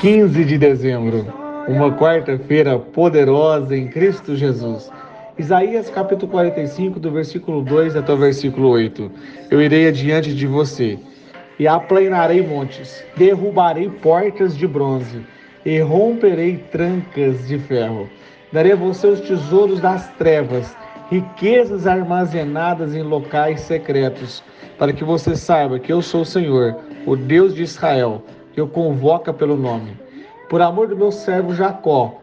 15 de dezembro, uma quarta-feira poderosa em Cristo Jesus. Isaías capítulo 45, do versículo 2 até o versículo 8. Eu irei adiante de você e aplanarei montes, derrubarei portas de bronze e romperei trancas de ferro. Darei a você os tesouros das trevas, riquezas armazenadas em locais secretos, para que você saiba que eu sou o Senhor, o Deus de Israel eu convoca pelo nome. Por amor do meu servo Jacó,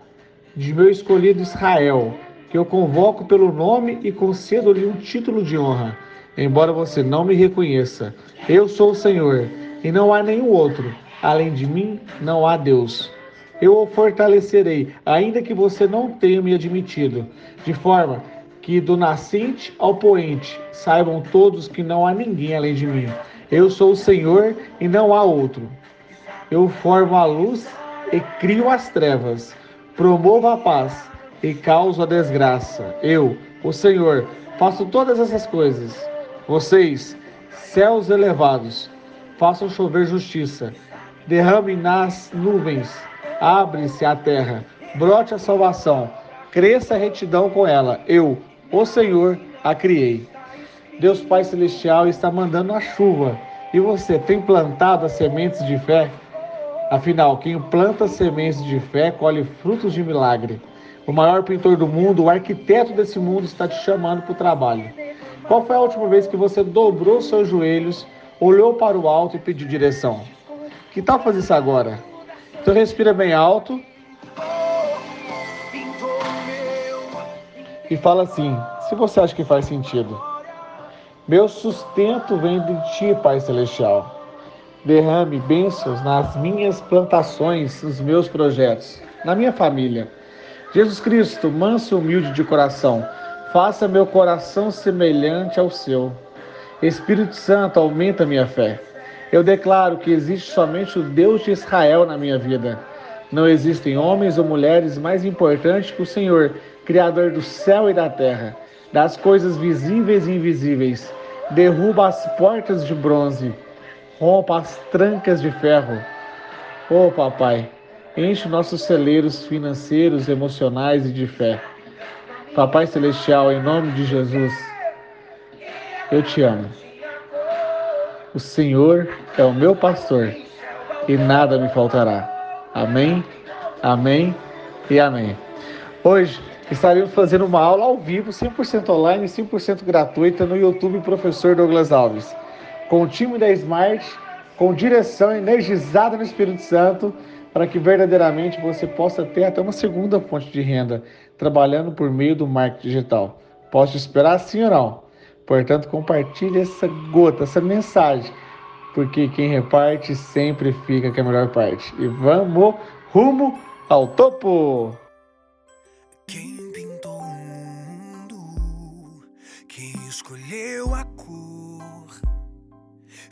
de meu escolhido Israel, que eu convoco pelo nome e concedo-lhe um título de honra, embora você não me reconheça. Eu sou o Senhor, e não há nenhum outro. Além de mim, não há Deus. Eu o fortalecerei, ainda que você não tenha me admitido, de forma que do nascente ao poente saibam todos que não há ninguém além de mim. Eu sou o Senhor e não há outro. Eu formo a luz e crio as trevas. Promovo a paz e causo a desgraça. Eu, o Senhor, faço todas essas coisas. Vocês, céus elevados, façam chover justiça. Derrame nas nuvens. Abre-se a terra. Brote a salvação. Cresça a retidão com ela. Eu, o Senhor, a criei. Deus Pai Celestial está mandando a chuva. E você tem plantado as sementes de fé? Afinal, quem planta sementes de fé colhe frutos de milagre. O maior pintor do mundo, o arquiteto desse mundo, está te chamando para o trabalho. Qual foi a última vez que você dobrou seus joelhos, olhou para o alto e pediu direção? Que tal fazer isso agora? Então respira bem alto. E fala assim, se você acha que faz sentido. Meu sustento vem de ti, Pai Celestial derrame bênçãos nas minhas plantações, nos meus projetos, na minha família. Jesus Cristo, manso e humilde de coração, faça meu coração semelhante ao seu. Espírito Santo, aumenta minha fé. Eu declaro que existe somente o Deus de Israel na minha vida. Não existem homens ou mulheres mais importantes que o Senhor, Criador do céu e da terra, das coisas visíveis e invisíveis. Derruba as portas de bronze rompa as trancas de ferro. Oh, papai, enche nossos celeiros financeiros, emocionais e de fé. Papai Celestial, em nome de Jesus, eu te amo. O Senhor é o meu pastor e nada me faltará. Amém, amém e amém. Hoje estaremos fazendo uma aula ao vivo, 100% online e 100% gratuita no YouTube Professor Douglas Alves com o time da Smart, com direção energizada no Espírito Santo, para que verdadeiramente você possa ter até uma segunda fonte de renda, trabalhando por meio do marketing digital. Posso te esperar sim ou não? Portanto, compartilhe essa gota, essa mensagem, porque quem reparte sempre fica com a melhor parte. E vamos rumo ao topo! Quem pintou o mundo, quem escolheu a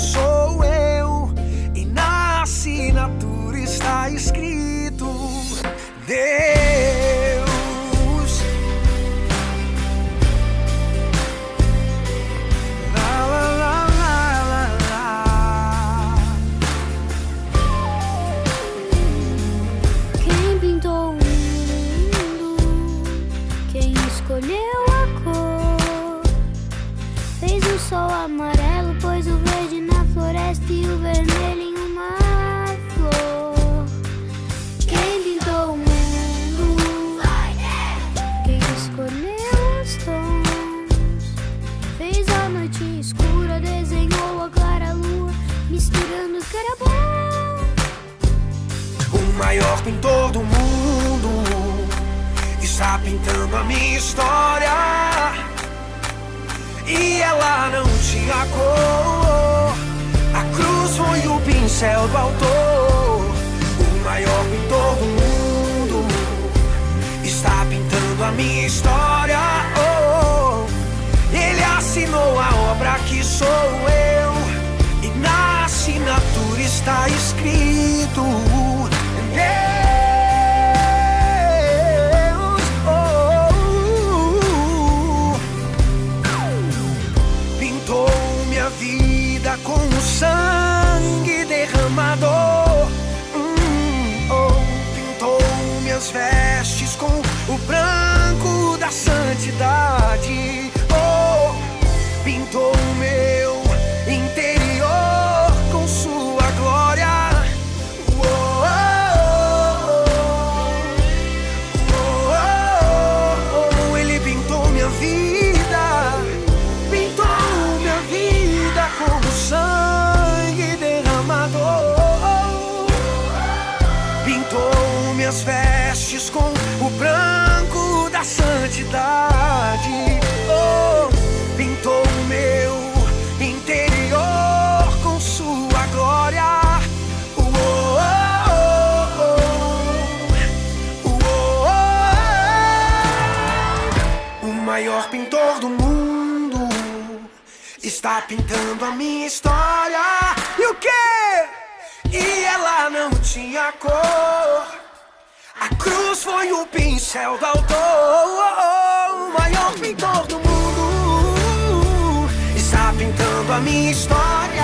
sou eu e nasci escrito. Deus, lá, lá, lá, lá. Quem pintou o mundo? Quem escolheu a cor? Fez o sol amarelo, o vermelho em uma flor. Quem pintou o mundo? Quem escolheu os tons? Fez a noite escura, desenhou a clara lua, misturando o que era bom. O maior pintor do mundo está pintando a minha história. E ela não tinha cor. Pincel do autor. O maior pintor do mundo está pintando a minha história. Oh, ele assinou a obra que sou eu. E na assinatura está escrito minhas vestes com o branco da santidade. Pintor do mundo está pintando a minha história. E o quê? E ela não tinha cor. A cruz foi o pincel do autor, o maior pintor do mundo. Está pintando a minha história.